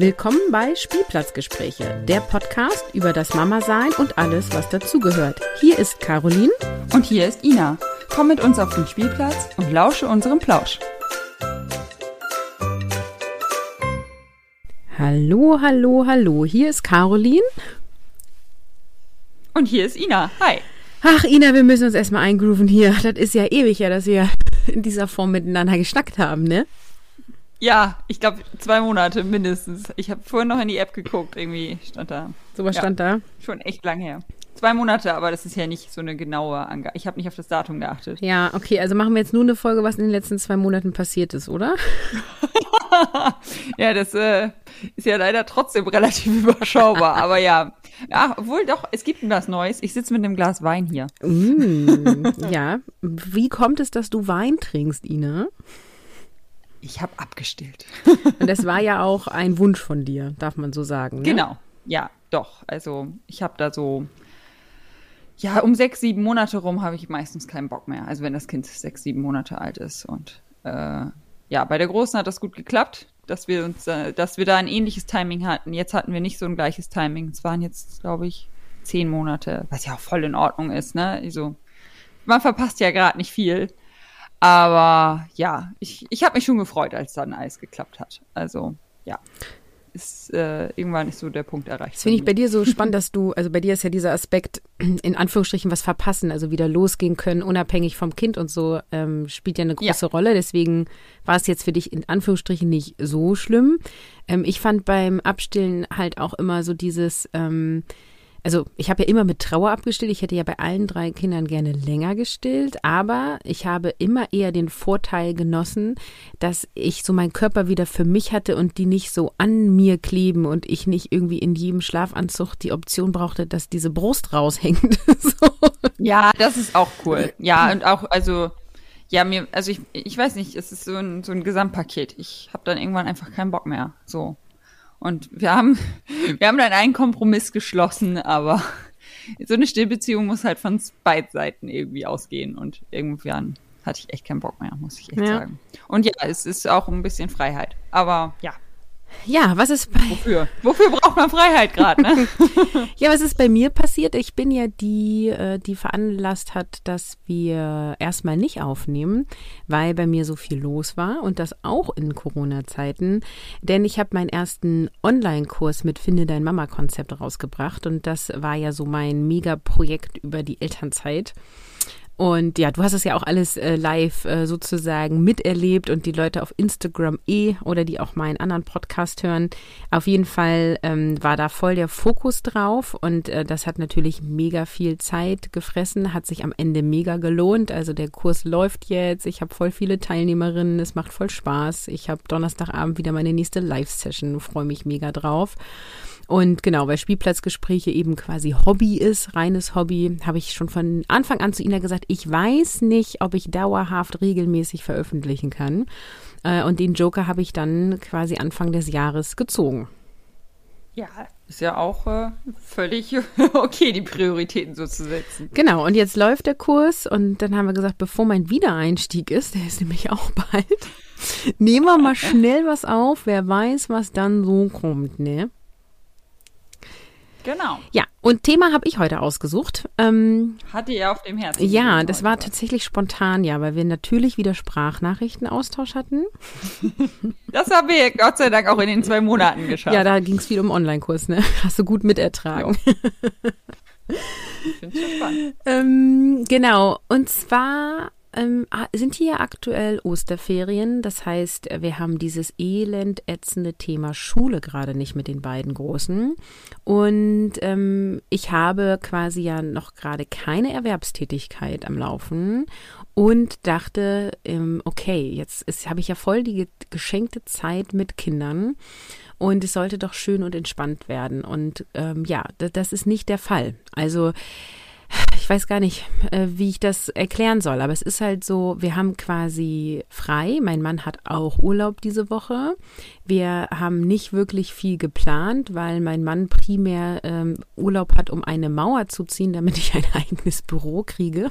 Willkommen bei Spielplatzgespräche, der Podcast über das Mama-Sein und alles, was dazugehört. Hier ist Caroline. Und hier ist Ina. Komm mit uns auf den Spielplatz und lausche unserem Plausch. Hallo, hallo, hallo. Hier ist Caroline. Und hier ist Ina. Hi. Ach, Ina, wir müssen uns erstmal eingrooven hier. Das ist ja ewig ja, dass wir in dieser Form miteinander geschnackt haben, ne? Ja, ich glaube zwei Monate mindestens. Ich habe vorhin noch in die App geguckt, irgendwie stand da. So was ja, stand da? Schon echt lang her. Zwei Monate, aber das ist ja nicht so eine genaue Angabe. Ich habe nicht auf das Datum geachtet. Ja, okay, also machen wir jetzt nur eine Folge, was in den letzten zwei Monaten passiert ist, oder? ja, das äh, ist ja leider trotzdem relativ überschaubar. aber ja, ja, obwohl doch, es gibt was Neues. Ich sitze mit einem Glas Wein hier. Mm, ja, wie kommt es, dass du Wein trinkst, Ina? Ich habe abgestillt. Und das war ja auch ein Wunsch von dir, darf man so sagen. Ne? Genau, ja, doch. Also ich habe da so, ja, um sechs, sieben Monate rum habe ich meistens keinen Bock mehr. Also wenn das Kind sechs, sieben Monate alt ist. Und äh, ja, bei der Großen hat das gut geklappt, dass wir uns, äh, dass wir da ein ähnliches Timing hatten. Jetzt hatten wir nicht so ein gleiches Timing. Es waren jetzt, glaube ich, zehn Monate, was ja auch voll in Ordnung ist, ne? Also man verpasst ja gerade nicht viel. Aber ja, ich, ich habe mich schon gefreut, als dann alles geklappt hat. Also ja, ist äh, irgendwann ist so der Punkt erreicht. Das finde ich bei dir so spannend, dass du, also bei dir ist ja dieser Aspekt, in Anführungsstrichen, was verpassen, also wieder losgehen können, unabhängig vom Kind und so, ähm, spielt ja eine große ja. Rolle. Deswegen war es jetzt für dich in Anführungsstrichen nicht so schlimm. Ähm, ich fand beim Abstillen halt auch immer so dieses, ähm, also ich habe ja immer mit Trauer abgestillt. Ich hätte ja bei allen drei Kindern gerne länger gestillt, aber ich habe immer eher den Vorteil genossen, dass ich so meinen Körper wieder für mich hatte und die nicht so an mir kleben und ich nicht irgendwie in jedem Schlafanzug die Option brauchte, dass diese Brust raushängt. so. Ja, das ist auch cool. Ja, und auch, also ja, mir, also ich, ich weiß nicht, es ist so ein, so ein Gesamtpaket. Ich habe dann irgendwann einfach keinen Bock mehr. So. Und wir haben, wir haben dann einen Kompromiss geschlossen, aber so eine Stillbeziehung muss halt von beiden Seiten irgendwie ausgehen und irgendwann hatte ich echt keinen Bock mehr, muss ich echt ja. sagen. Und ja, es ist auch ein bisschen Freiheit. Aber ja, ja, was ist bei. Wofür? Wofür braucht man Freiheit gerade, ne? ja, was ist bei mir passiert? Ich bin ja die, äh, die veranlasst hat, dass wir erstmal nicht aufnehmen, weil bei mir so viel los war und das auch in Corona-Zeiten. Denn ich habe meinen ersten Online-Kurs mit Finde dein Mama-Konzept rausgebracht und das war ja so mein Mega-Projekt über die Elternzeit. Und ja, du hast es ja auch alles äh, live äh, sozusagen miterlebt und die Leute auf Instagram eh oder die auch meinen anderen Podcast hören. Auf jeden Fall ähm, war da voll der Fokus drauf und äh, das hat natürlich mega viel Zeit gefressen, hat sich am Ende mega gelohnt. Also der Kurs läuft jetzt, ich habe voll viele Teilnehmerinnen, es macht voll Spaß. Ich habe Donnerstagabend wieder meine nächste Live-Session, freue mich mega drauf. Und genau, weil Spielplatzgespräche eben quasi Hobby ist, reines Hobby, habe ich schon von Anfang an zu Ina gesagt, ich weiß nicht, ob ich dauerhaft regelmäßig veröffentlichen kann. Äh, und den Joker habe ich dann quasi Anfang des Jahres gezogen. Ja, ist ja auch äh, völlig okay, die Prioritäten so zu setzen. Genau, und jetzt läuft der Kurs und dann haben wir gesagt, bevor mein Wiedereinstieg ist, der ist nämlich auch bald, nehmen wir mal schnell was auf, wer weiß, was dann so kommt, ne? Genau. Ja, und Thema habe ich heute ausgesucht. Ähm, Hatte ihr auf dem Herzen. Ja, das war tatsächlich spontan, ja, weil wir natürlich wieder Sprachnachrichtenaustausch hatten. Das haben wir Gott sei Dank auch in den zwei Monaten geschafft. Ja, da ging es viel um Online-Kurs, ne? Hast du gut mitertragen. Ich finde es spannend. ähm, genau, und zwar ähm, ah, sind hier aktuell Osterferien. Das heißt, wir haben dieses elend ätzende Thema Schule gerade nicht mit den beiden Großen. Und ähm, ich habe quasi ja noch gerade keine Erwerbstätigkeit am Laufen und dachte, ähm, okay, jetzt habe ich ja voll die geschenkte Zeit mit Kindern. Und es sollte doch schön und entspannt werden. Und ähm, ja, das ist nicht der Fall. Also ich weiß gar nicht, äh, wie ich das erklären soll, aber es ist halt so, wir haben quasi frei. Mein Mann hat auch Urlaub diese Woche. Wir haben nicht wirklich viel geplant, weil mein Mann primär ähm, Urlaub hat, um eine Mauer zu ziehen, damit ich ein eigenes Büro kriege.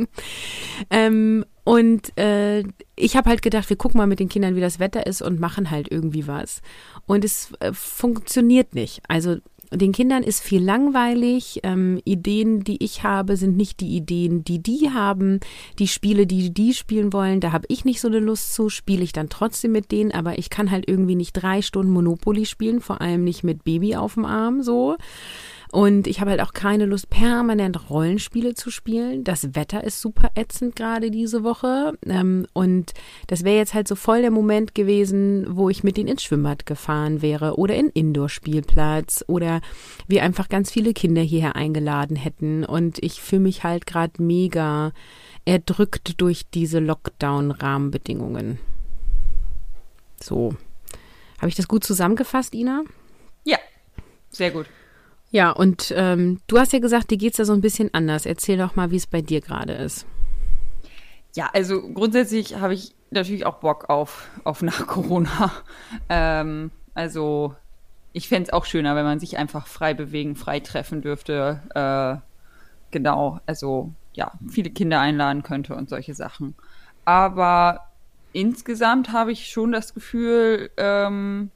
ähm, und äh, ich habe halt gedacht, wir gucken mal mit den Kindern, wie das Wetter ist und machen halt irgendwie was. Und es äh, funktioniert nicht. Also den Kindern ist viel langweilig. Ähm, Ideen, die ich habe, sind nicht die Ideen, die die haben. Die Spiele, die die spielen wollen, da habe ich nicht so eine Lust zu. Spiele ich dann trotzdem mit denen, aber ich kann halt irgendwie nicht drei Stunden Monopoly spielen, vor allem nicht mit Baby auf dem Arm so. Und ich habe halt auch keine Lust, permanent Rollenspiele zu spielen. Das Wetter ist super ätzend gerade diese Woche. Ähm, und das wäre jetzt halt so voll der Moment gewesen, wo ich mit denen ins Schwimmbad gefahren wäre oder in Indoor-Spielplatz oder wir einfach ganz viele Kinder hierher eingeladen hätten. Und ich fühle mich halt gerade mega erdrückt durch diese Lockdown-Rahmenbedingungen. So. Habe ich das gut zusammengefasst, Ina? Ja, sehr gut. Ja, und ähm, du hast ja gesagt, dir geht's da so ein bisschen anders. Erzähl doch mal, wie es bei dir gerade ist. Ja, also grundsätzlich habe ich natürlich auch Bock auf, auf nach Corona. Ähm, also ich fände es auch schöner, wenn man sich einfach frei bewegen, frei treffen dürfte. Äh, genau, also ja, viele Kinder einladen könnte und solche Sachen. Aber insgesamt habe ich schon das Gefühl, ähm,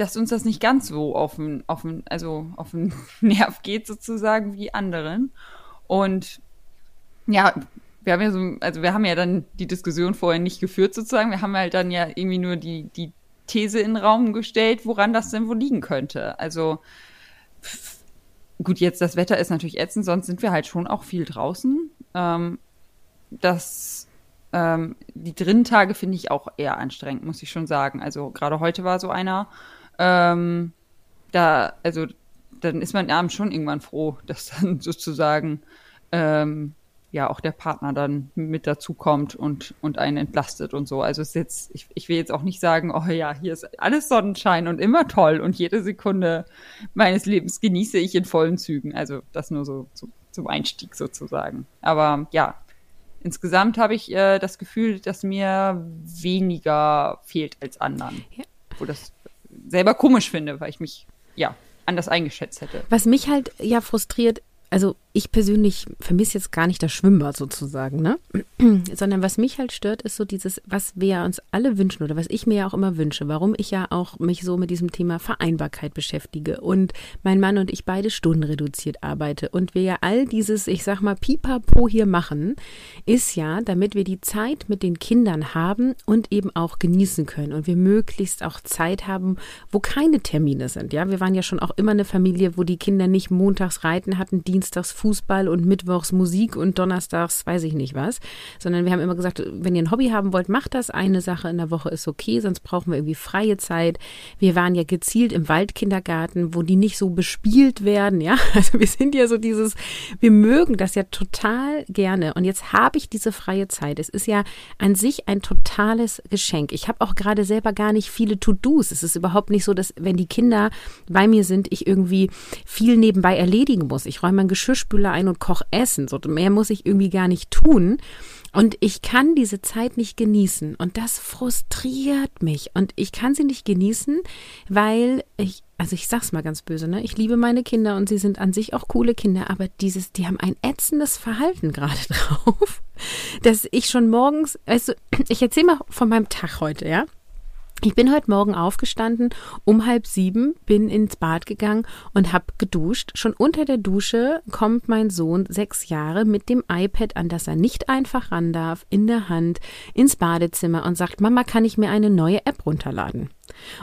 dass uns das nicht ganz so auf den, also auf den Nerv geht sozusagen wie anderen. Und ja, wir haben ja so, also wir haben ja dann die Diskussion vorher nicht geführt sozusagen. Wir haben halt dann ja irgendwie nur die, die These in den Raum gestellt, woran das denn wohl liegen könnte. Also gut, jetzt das Wetter ist natürlich ätzend, sonst sind wir halt schon auch viel draußen. Ähm, das ähm, die drinnen Tage finde ich auch eher anstrengend, muss ich schon sagen. Also gerade heute war so einer, ähm, da, also, dann ist man abends schon irgendwann froh, dass dann sozusagen ähm, ja auch der Partner dann mit dazu kommt und, und einen entlastet und so. Also ist jetzt, ich, ich will jetzt auch nicht sagen, oh ja, hier ist alles Sonnenschein und immer toll und jede Sekunde meines Lebens genieße ich in vollen Zügen. Also das nur so, so zum Einstieg sozusagen. Aber ja, insgesamt habe ich äh, das Gefühl, dass mir weniger fehlt als anderen. Ja. Wo das selber komisch finde, weil ich mich ja anders eingeschätzt hätte. Was mich halt ja frustriert, also ich persönlich vermisse jetzt gar nicht das Schwimmbad sozusagen, ne? Sondern was mich halt stört, ist so dieses, was wir uns alle wünschen oder was ich mir ja auch immer wünsche, warum ich ja auch mich so mit diesem Thema Vereinbarkeit beschäftige und mein Mann und ich beide Stunden reduziert arbeite und wir ja all dieses, ich sag mal, Pipapo hier machen, ist ja, damit wir die Zeit mit den Kindern haben und eben auch genießen können und wir möglichst auch Zeit haben, wo keine Termine sind. Ja, wir waren ja schon auch immer eine Familie, wo die Kinder nicht montags reiten hatten, dienstags Fußball und mittwochs Musik und donnerstags weiß ich nicht was, sondern wir haben immer gesagt, wenn ihr ein Hobby haben wollt, macht das. Eine Sache in der Woche ist okay, sonst brauchen wir irgendwie freie Zeit. Wir waren ja gezielt im Waldkindergarten, wo die nicht so bespielt werden, ja. Also wir sind ja so dieses, wir mögen das ja total gerne. Und jetzt habe ich diese freie Zeit. Es ist ja an sich ein totales Geschenk. Ich habe auch gerade selber gar nicht viele To-Dos. Es ist überhaupt nicht so, dass wenn die Kinder bei mir sind, ich irgendwie viel nebenbei erledigen muss. Ich räume mein Geschirr Spüle ein und koche Essen. So mehr muss ich irgendwie gar nicht tun. Und ich kann diese Zeit nicht genießen. Und das frustriert mich. Und ich kann sie nicht genießen, weil ich, also ich sag's mal ganz böse, ne? Ich liebe meine Kinder und sie sind an sich auch coole Kinder, aber dieses, die haben ein ätzendes Verhalten gerade drauf, dass ich schon morgens, also ich erzähle mal von meinem Tag heute, ja? Ich bin heute Morgen aufgestanden, um halb sieben, bin ins Bad gegangen und hab geduscht. Schon unter der Dusche kommt mein Sohn, sechs Jahre, mit dem iPad, an das er nicht einfach ran darf, in der Hand, ins Badezimmer und sagt, Mama, kann ich mir eine neue App runterladen?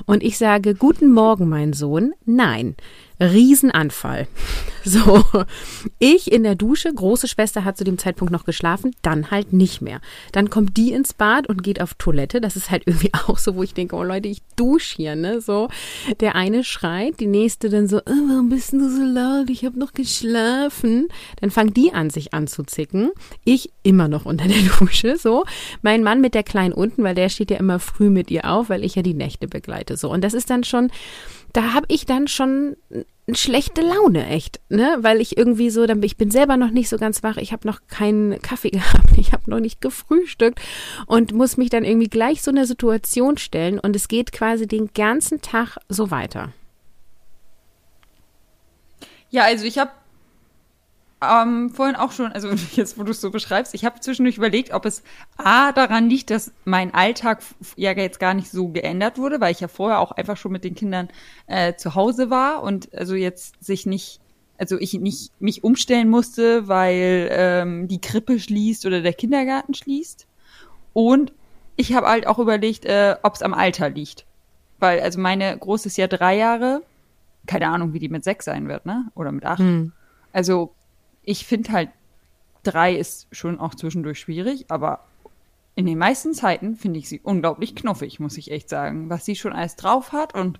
Und ich sage, guten Morgen, mein Sohn. Nein. Riesenanfall. So, ich in der Dusche, große Schwester hat zu dem Zeitpunkt noch geschlafen, dann halt nicht mehr. Dann kommt die ins Bad und geht auf Toilette. Das ist halt irgendwie auch so, wo ich denke, oh Leute, ich dusche hier, ne? So, der eine schreit, die nächste dann so, oh, warum bist du so laut? Ich habe noch geschlafen. Dann fangen die an, sich anzuzicken. Ich immer noch unter der Dusche, so. Mein Mann mit der Kleinen unten, weil der steht ja immer früh mit ihr auf, weil ich ja die Nächte begleite, so. Und das ist dann schon, da habe ich dann schon schlechte Laune, echt, ne? Weil ich irgendwie so, dann, ich bin selber noch nicht so ganz wach, ich habe noch keinen Kaffee gehabt, ich habe noch nicht gefrühstückt und muss mich dann irgendwie gleich so eine Situation stellen und es geht quasi den ganzen Tag so weiter. Ja, also ich habe ähm, vorhin auch schon, also jetzt, wo du es so beschreibst, ich habe zwischendurch überlegt, ob es A daran liegt, dass mein Alltag ja jetzt gar nicht so geändert wurde, weil ich ja vorher auch einfach schon mit den Kindern äh, zu Hause war und also jetzt sich nicht, also ich nicht mich umstellen musste, weil ähm, die Krippe schließt oder der Kindergarten schließt. Und ich habe halt auch überlegt, äh, ob es am Alter liegt. Weil, also meine Große ist ja drei Jahre. Keine Ahnung, wie die mit sechs sein wird, ne? Oder mit acht. Hm. Also ich finde halt, drei ist schon auch zwischendurch schwierig, aber in den meisten Zeiten finde ich sie unglaublich knuffig, muss ich echt sagen. Was sie schon alles drauf hat und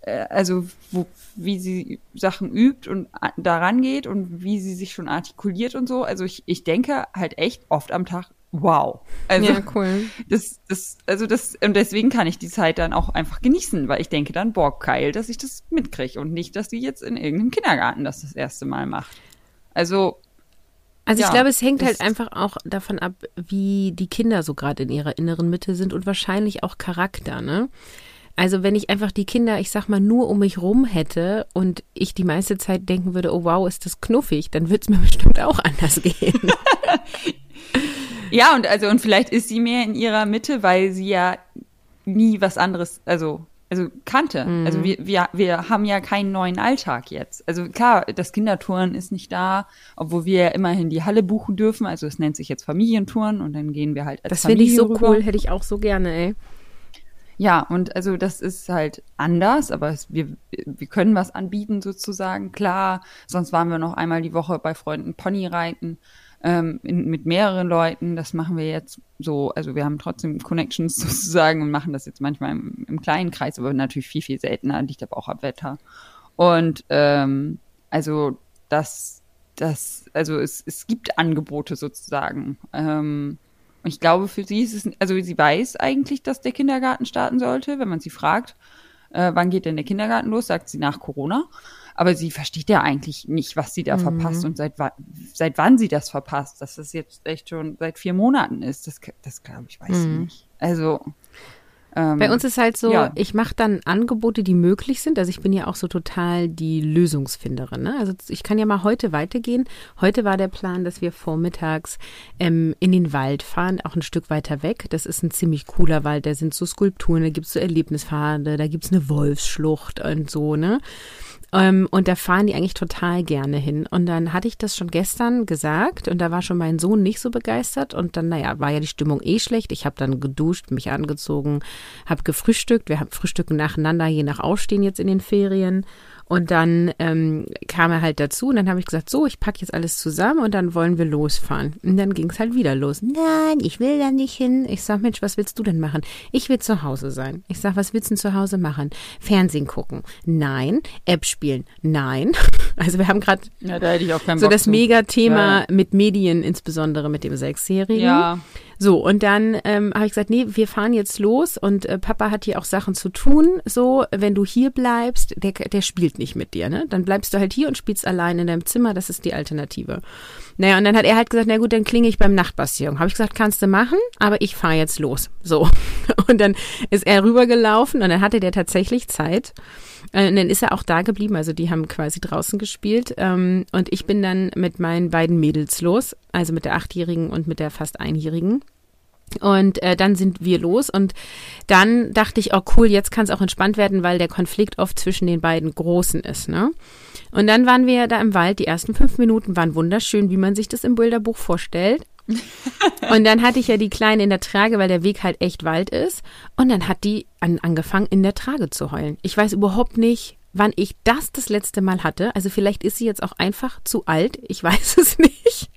äh, also wo, wie sie Sachen übt und daran geht und wie sie sich schon artikuliert und so. Also ich, ich denke halt echt oft am Tag, wow. Also ja, cool. Das, das, also das, und deswegen kann ich die Zeit dann auch einfach genießen, weil ich denke dann, boah, geil, dass ich das mitkriege und nicht, dass sie jetzt in irgendeinem Kindergarten das das erste Mal macht. Also also ja, ich glaube, es hängt halt einfach auch davon ab, wie die Kinder so gerade in ihrer inneren Mitte sind und wahrscheinlich auch Charakter, ne? Also wenn ich einfach die Kinder, ich sag mal, nur um mich rum hätte und ich die meiste Zeit denken würde, oh wow, ist das knuffig, dann würde es mir bestimmt auch anders gehen. ja, und also, und vielleicht ist sie mehr in ihrer Mitte, weil sie ja nie was anderes, also also kannte. Mhm. Also wir, wir, wir haben ja keinen neuen Alltag jetzt. Also klar, das Kindertouren ist nicht da, obwohl wir ja immerhin die Halle buchen dürfen. Also es nennt sich jetzt Familientouren und dann gehen wir halt als Das finde ich so rüber. cool, hätte ich auch so gerne, ey. Ja, und also das ist halt anders, aber es, wir, wir können was anbieten sozusagen. Klar, sonst waren wir noch einmal die Woche bei Freunden Pony reiten ähm, in, mit mehreren Leuten. Das machen wir jetzt so, also wir haben trotzdem Connections sozusagen und machen das jetzt manchmal im, im kleinen Kreis, aber natürlich viel, viel seltener, liegt aber auch am Wetter. Und ähm, also das, das, also es, es gibt Angebote sozusagen. Ähm, und ich glaube, für sie ist es, also sie weiß eigentlich, dass der Kindergarten starten sollte, wenn man sie fragt, äh, wann geht denn der Kindergarten los, sagt sie nach Corona. Aber sie versteht ja eigentlich nicht, was sie da mhm. verpasst und seit, seit wann sie das verpasst. Dass das jetzt echt schon seit vier Monaten ist, das, das glaube ich, weiß mhm. nicht. Also. Ähm, Bei uns ist halt so, ja. ich mache dann Angebote, die möglich sind. Also ich bin ja auch so total die Lösungsfinderin. Ne? Also ich kann ja mal heute weitergehen. Heute war der Plan, dass wir vormittags ähm, in den Wald fahren, auch ein Stück weiter weg. Das ist ein ziemlich cooler Wald. Da sind so Skulpturen, da gibt's so Erlebnispfade, da gibt's eine Wolfsschlucht und so, ne? Ähm, und da fahren die eigentlich total gerne hin. Und dann hatte ich das schon gestern gesagt und da war schon mein Sohn nicht so begeistert. Und dann, naja, war ja die Stimmung eh schlecht. Ich habe dann geduscht, mich angezogen, habe gefrühstückt. Wir haben Frühstücken nacheinander, je nach Aufstehen jetzt in den Ferien. Und dann ähm, kam er halt dazu und dann habe ich gesagt, so, ich packe jetzt alles zusammen und dann wollen wir losfahren. Und dann ging es halt wieder los. Nein, ich will da nicht hin. Ich sag, Mensch, was willst du denn machen? Ich will zu Hause sein. Ich sag, was willst du denn zu Hause machen? Fernsehen gucken. Nein. App spielen. Nein. Also wir haben gerade ja, da so Bock das Mega-Thema ja. mit Medien, insbesondere mit dem Sechsjährigen. Ja. So, und dann ähm, habe ich gesagt, nee, wir fahren jetzt los und äh, Papa hat hier auch Sachen zu tun. So, wenn du hier bleibst, der, der spielt nicht mit dir, ne? Dann bleibst du halt hier und spielst allein in deinem Zimmer, das ist die Alternative. Naja, und dann hat er halt gesagt, na gut, dann klinge ich beim Nachtbastion. Habe ich gesagt, kannst du machen, aber ich fahre jetzt los. So. Und dann ist er rübergelaufen und dann hatte der tatsächlich Zeit. Äh, und dann ist er auch da geblieben, also die haben quasi draußen gespielt. Ähm, und ich bin dann mit meinen beiden Mädels los, also mit der Achtjährigen und mit der fast Einjährigen. Und äh, dann sind wir los und dann dachte ich, oh cool, jetzt kann es auch entspannt werden, weil der Konflikt oft zwischen den beiden Großen ist, ne? Und dann waren wir da im Wald. Die ersten fünf Minuten waren wunderschön, wie man sich das im Bilderbuch vorstellt. und dann hatte ich ja die Kleine in der Trage, weil der Weg halt echt Wald ist. Und dann hat die an, angefangen, in der Trage zu heulen. Ich weiß überhaupt nicht, wann ich das das letzte Mal hatte. Also vielleicht ist sie jetzt auch einfach zu alt. Ich weiß es nicht.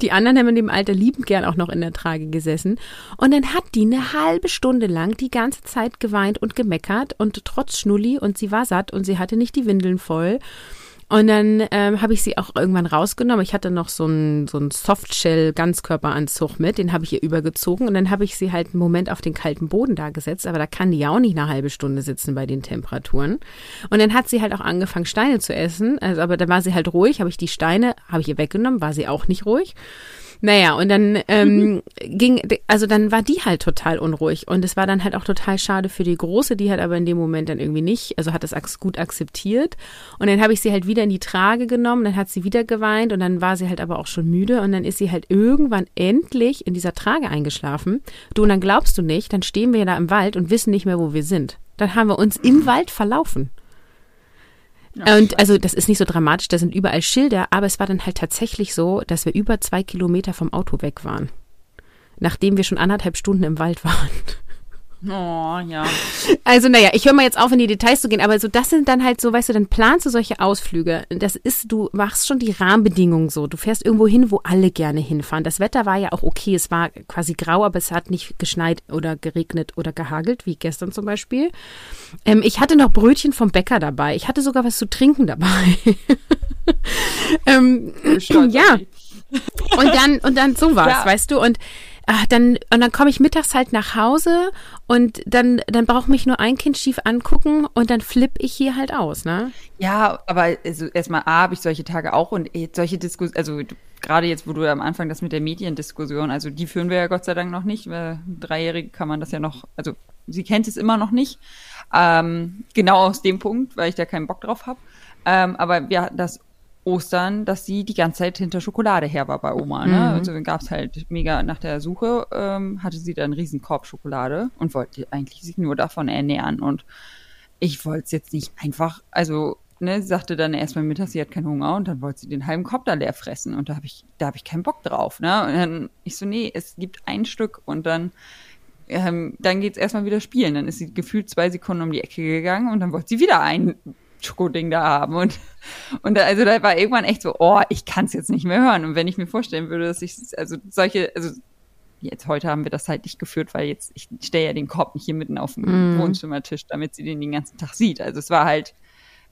Die anderen haben in dem Alter liebend gern auch noch in der Trage gesessen. Und dann hat die eine halbe Stunde lang die ganze Zeit geweint und gemeckert und trotz Schnulli und sie war satt und sie hatte nicht die Windeln voll. Und dann ähm, habe ich sie auch irgendwann rausgenommen. Ich hatte noch so einen so einen Softshell-Ganzkörperanzug mit, den habe ich ihr übergezogen und dann habe ich sie halt einen Moment auf den kalten Boden da gesetzt, aber da kann die ja auch nicht eine halbe Stunde sitzen bei den Temperaturen. Und dann hat sie halt auch angefangen, Steine zu essen. Also, aber da war sie halt ruhig, habe ich die Steine, habe ich ihr weggenommen, war sie auch nicht ruhig. Naja, und dann ähm, ging, also dann war die halt total unruhig und es war dann halt auch total schade für die Große, die hat aber in dem Moment dann irgendwie nicht, also hat das gut akzeptiert und dann habe ich sie halt wieder in die Trage genommen, dann hat sie wieder geweint und dann war sie halt aber auch schon müde und dann ist sie halt irgendwann endlich in dieser Trage eingeschlafen. Du, und dann glaubst du nicht, dann stehen wir da im Wald und wissen nicht mehr, wo wir sind. Dann haben wir uns im Wald verlaufen. Und also das ist nicht so dramatisch, da sind überall Schilder, aber es war dann halt tatsächlich so, dass wir über zwei Kilometer vom Auto weg waren. Nachdem wir schon anderthalb Stunden im Wald waren. Oh, ja. Also, naja, ich höre mal jetzt auf, in die Details zu gehen, aber so, das sind dann halt so, weißt du, dann planst du solche Ausflüge. Das ist, du machst schon die Rahmenbedingungen so. Du fährst irgendwo hin, wo alle gerne hinfahren. Das Wetter war ja auch okay. Es war quasi grau, aber es hat nicht geschneit oder geregnet oder gehagelt, wie gestern zum Beispiel. Ähm, ich hatte noch Brötchen vom Bäcker dabei. Ich hatte sogar was zu trinken dabei. ähm, ja. Und dann, und dann so war's, ja. weißt du, und ach, dann, und dann komme ich mittags halt nach Hause und dann, dann braucht mich nur ein Kind schief angucken und dann flippe ich hier halt aus, ne? Ja, aber also erstmal A, habe ich solche Tage auch und solche Diskussionen, also gerade jetzt, wo du am Anfang das mit der Mediendiskussion, also die führen wir ja Gott sei Dank noch nicht, weil Dreijährige kann man das ja noch, also sie kennt es immer noch nicht. Ähm, genau aus dem Punkt, weil ich da keinen Bock drauf habe. Ähm, aber wir, das Ostern, dass sie die ganze Zeit hinter Schokolade her war bei Oma. Ne? Mhm. Also dann gab es halt mega nach der Suche, ähm, hatte sie dann einen riesen Korb Schokolade und wollte eigentlich sich nur davon ernähren. Und ich wollte es jetzt nicht einfach, also ne, sie sagte dann erstmal mittags, sie hat keinen Hunger und dann wollte sie den halben Korb da leer fressen. Und da habe ich, da habe ich keinen Bock drauf. Ne? Und dann ich so, nee, es gibt ein Stück und dann ähm, dann geht's erstmal wieder spielen. Dann ist sie gefühlt zwei Sekunden um die Ecke gegangen und dann wollte sie wieder ein Schokoding da haben. Und, und da, also da war irgendwann echt so, oh, ich kann es jetzt nicht mehr hören. Und wenn ich mir vorstellen würde, dass ich, also solche, also jetzt heute haben wir das halt nicht geführt, weil jetzt, ich stelle ja den Korb nicht hier mitten auf dem mm. Wohnzimmertisch, damit sie den den ganzen Tag sieht. Also es war halt,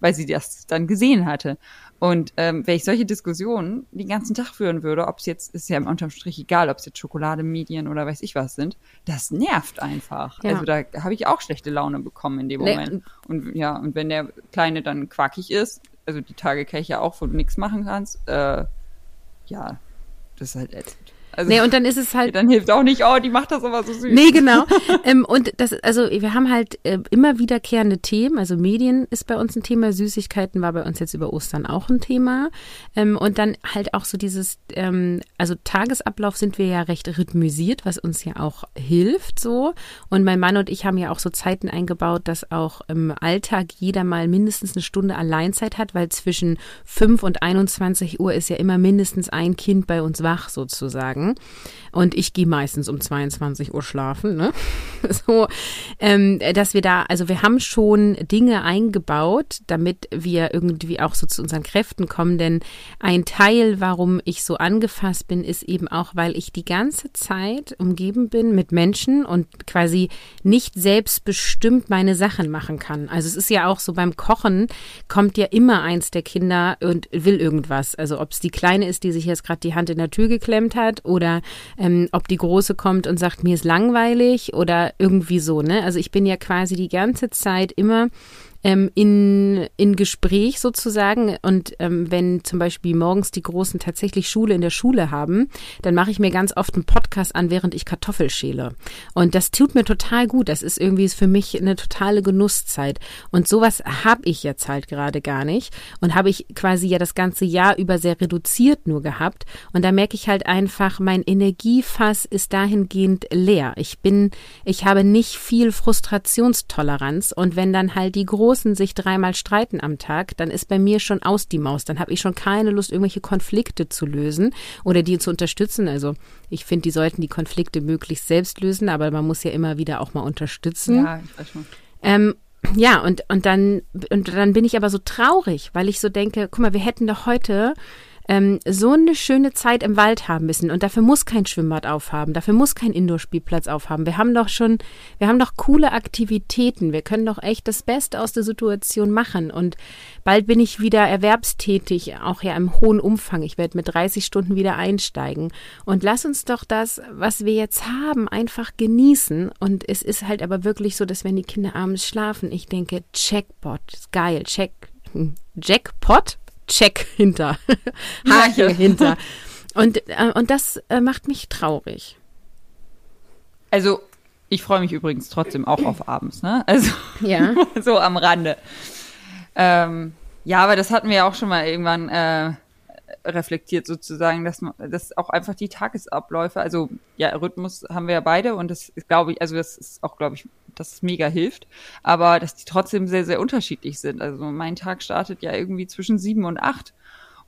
weil sie das dann gesehen hatte. Und ähm, wenn ich solche Diskussionen den ganzen Tag führen würde, ob es jetzt, ist ja unterm Strich egal, ob es jetzt Schokolade, Medien oder weiß ich was sind, das nervt einfach. Ja. Also da habe ich auch schlechte Laune bekommen in dem Moment. Nee. Und ja, und wenn der Kleine dann quackig ist, also die Tage kenne ich ja auch, wo du nichts machen kannst, äh, ja, das ist halt ätzend. Also, nee, und dann ist es halt. Dann hilft auch nicht, oh, die macht das aber so süß. Nee, genau. ähm, und das, also wir haben halt äh, immer wiederkehrende Themen. Also Medien ist bei uns ein Thema, Süßigkeiten war bei uns jetzt über Ostern auch ein Thema. Ähm, und dann halt auch so dieses, ähm, also Tagesablauf sind wir ja recht rhythmisiert, was uns ja auch hilft so. Und mein Mann und ich haben ja auch so Zeiten eingebaut, dass auch im Alltag jeder mal mindestens eine Stunde Alleinzeit hat, weil zwischen 5 und 21 Uhr ist ja immer mindestens ein Kind bei uns wach sozusagen. Und ich gehe meistens um 22 Uhr schlafen. Ne? So, ähm, dass wir da, also wir haben schon Dinge eingebaut, damit wir irgendwie auch so zu unseren Kräften kommen. Denn ein Teil, warum ich so angefasst bin, ist eben auch, weil ich die ganze Zeit umgeben bin mit Menschen und quasi nicht selbstbestimmt meine Sachen machen kann. Also es ist ja auch so beim Kochen kommt ja immer eins der Kinder und will irgendwas. Also ob es die Kleine ist, die sich jetzt gerade die Hand in der Tür geklemmt hat oder ähm, ob die Große kommt und sagt, mir ist langweilig oder irgendwie so, ne? Also ich bin ja quasi die ganze Zeit immer ähm, in, in Gespräch sozusagen. Und ähm, wenn zum Beispiel morgens die Großen tatsächlich Schule in der Schule haben, dann mache ich mir ganz oft einen Podcast an, während ich Kartoffel schäle. Und das tut mir total gut. Das ist irgendwie für mich eine totale Genusszeit. Und sowas habe ich jetzt halt gerade gar nicht. Und habe ich quasi ja das ganze Jahr über sehr reduziert nur gehabt. Und da merke ich halt einfach, mein Energiefass ist dahingehend leer. Ich bin, ich habe nicht viel Frustrationstoleranz. Und wenn dann halt die Großen Großen sich dreimal streiten am Tag, dann ist bei mir schon aus die Maus. Dann habe ich schon keine Lust, irgendwelche Konflikte zu lösen oder die zu unterstützen. Also ich finde, die sollten die Konflikte möglichst selbst lösen, aber man muss ja immer wieder auch mal unterstützen. Ja, ich weiß schon. Ähm, ja, und, und dann, und dann bin ich aber so traurig, weil ich so denke, guck mal, wir hätten doch heute ähm, so eine schöne Zeit im Wald haben müssen. Und dafür muss kein Schwimmbad aufhaben, dafür muss kein Indoor-Spielplatz aufhaben. Wir haben doch schon, wir haben doch coole Aktivitäten. Wir können doch echt das Beste aus der Situation machen. Und bald bin ich wieder erwerbstätig, auch ja im hohen Umfang. Ich werde mit 30 Stunden wieder einsteigen. Und lass uns doch das, was wir jetzt haben, einfach genießen. Und es ist halt aber wirklich so, dass wenn die Kinder abends schlafen, ich denke, Checkpot, geil, check, hm, Jackpot, check hinter, Haken hinter. Und, äh, und das äh, macht mich traurig. Also, ich freue mich übrigens trotzdem auch auf abends, ne? Also, ja. so am Rande. Ähm, ja, aber das hatten wir ja auch schon mal irgendwann äh, reflektiert sozusagen, dass man, dass auch einfach die Tagesabläufe, also ja, Rhythmus haben wir ja beide und das ist, glaube ich, also das ist auch, glaube ich, dass es mega hilft, aber dass die trotzdem sehr, sehr unterschiedlich sind. Also mein Tag startet ja irgendwie zwischen sieben und acht.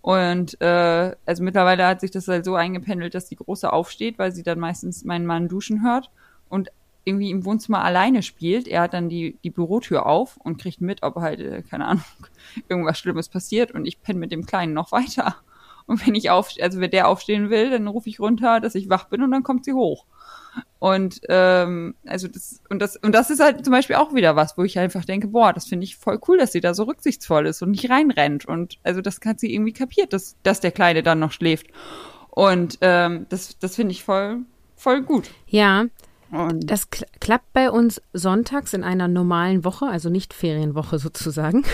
Und äh, also mittlerweile hat sich das halt so eingependelt, dass die Große aufsteht, weil sie dann meistens meinen Mann duschen hört und irgendwie im Wohnzimmer alleine spielt. Er hat dann die, die Bürotür auf und kriegt mit, ob halt, äh, keine Ahnung, irgendwas Schlimmes passiert und ich penne mit dem Kleinen noch weiter. Und wenn ich auf, also wenn der aufstehen will, dann rufe ich runter, dass ich wach bin und dann kommt sie hoch. Und ähm, also das und das und das ist halt zum Beispiel auch wieder was, wo ich einfach denke, boah, das finde ich voll cool, dass sie da so rücksichtsvoll ist und nicht reinrennt und also das hat sie irgendwie kapiert, dass dass der Kleine dann noch schläft und ähm, das das finde ich voll voll gut. Ja. Und das kl klappt bei uns sonntags in einer normalen Woche, also nicht Ferienwoche sozusagen.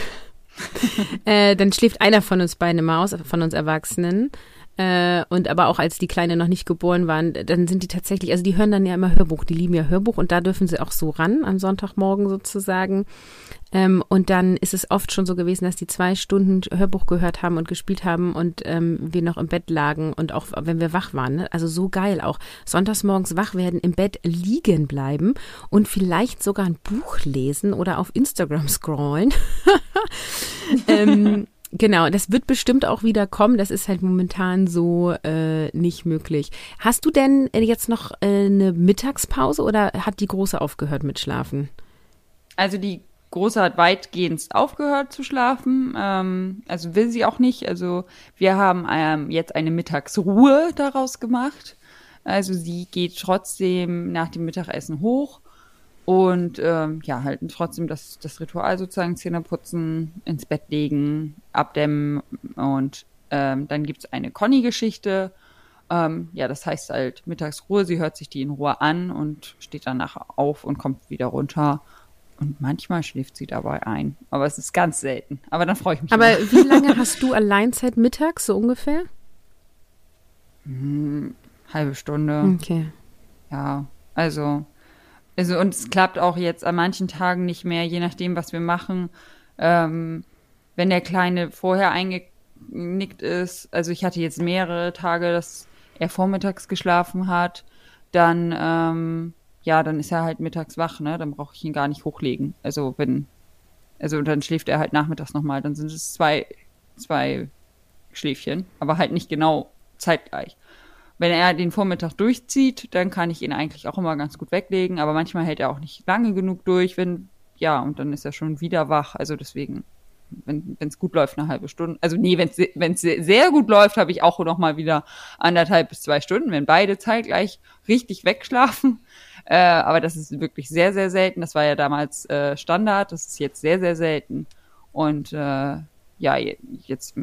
Äh, dann schläft einer von uns beiden immer aus, von uns Erwachsenen. Äh, und aber auch als die Kleine noch nicht geboren waren, dann sind die tatsächlich, also die hören dann ja immer Hörbuch, die lieben ja Hörbuch und da dürfen sie auch so ran am Sonntagmorgen sozusagen. Ähm, und dann ist es oft schon so gewesen, dass die zwei Stunden Hörbuch gehört haben und gespielt haben und ähm, wir noch im Bett lagen und auch wenn wir wach waren. Ne? Also so geil auch. Sonntags morgens wach werden, im Bett liegen bleiben und vielleicht sogar ein Buch lesen oder auf Instagram scrollen. ähm, Genau, das wird bestimmt auch wieder kommen. Das ist halt momentan so äh, nicht möglich. Hast du denn jetzt noch äh, eine Mittagspause oder hat die Große aufgehört mit Schlafen? Also die Große hat weitgehend aufgehört zu schlafen. Ähm, also will sie auch nicht. Also wir haben ähm, jetzt eine Mittagsruhe daraus gemacht. Also sie geht trotzdem nach dem Mittagessen hoch und ähm, ja, halten trotzdem das, das Ritual sozusagen, Zähne putzen, ins Bett legen, abdämmen und ähm, dann gibt's eine Conny-Geschichte. Ähm, ja, das heißt halt Mittagsruhe, sie hört sich die in Ruhe an und steht danach auf und kommt wieder runter. Und manchmal schläft sie dabei ein. Aber es ist ganz selten. Aber dann freue ich mich. Aber immer. wie lange hast du Alleinzeit mittags, so ungefähr? Hm, halbe Stunde. Okay. Ja, also also und es klappt auch jetzt an manchen Tagen nicht mehr, je nachdem, was wir machen. Ähm, wenn der Kleine vorher eingenickt ist, also ich hatte jetzt mehrere Tage, dass er vormittags geschlafen hat, dann ähm, ja, dann ist er halt mittags wach, ne? Dann brauche ich ihn gar nicht hochlegen. Also wenn, also dann schläft er halt nachmittags nochmal, dann sind es zwei, zwei Schläfchen, aber halt nicht genau zeitgleich. Wenn er den Vormittag durchzieht, dann kann ich ihn eigentlich auch immer ganz gut weglegen, aber manchmal hält er auch nicht lange genug durch, wenn, ja, und dann ist er schon wieder wach. Also deswegen, wenn es gut läuft, eine halbe Stunde. Also nee, wenn es sehr gut läuft, habe ich auch noch mal wieder anderthalb bis zwei Stunden, wenn beide zeitgleich richtig wegschlafen. Äh, aber das ist wirklich sehr, sehr selten. Das war ja damals äh, Standard, das ist jetzt sehr, sehr selten. Und äh, ja, jetzt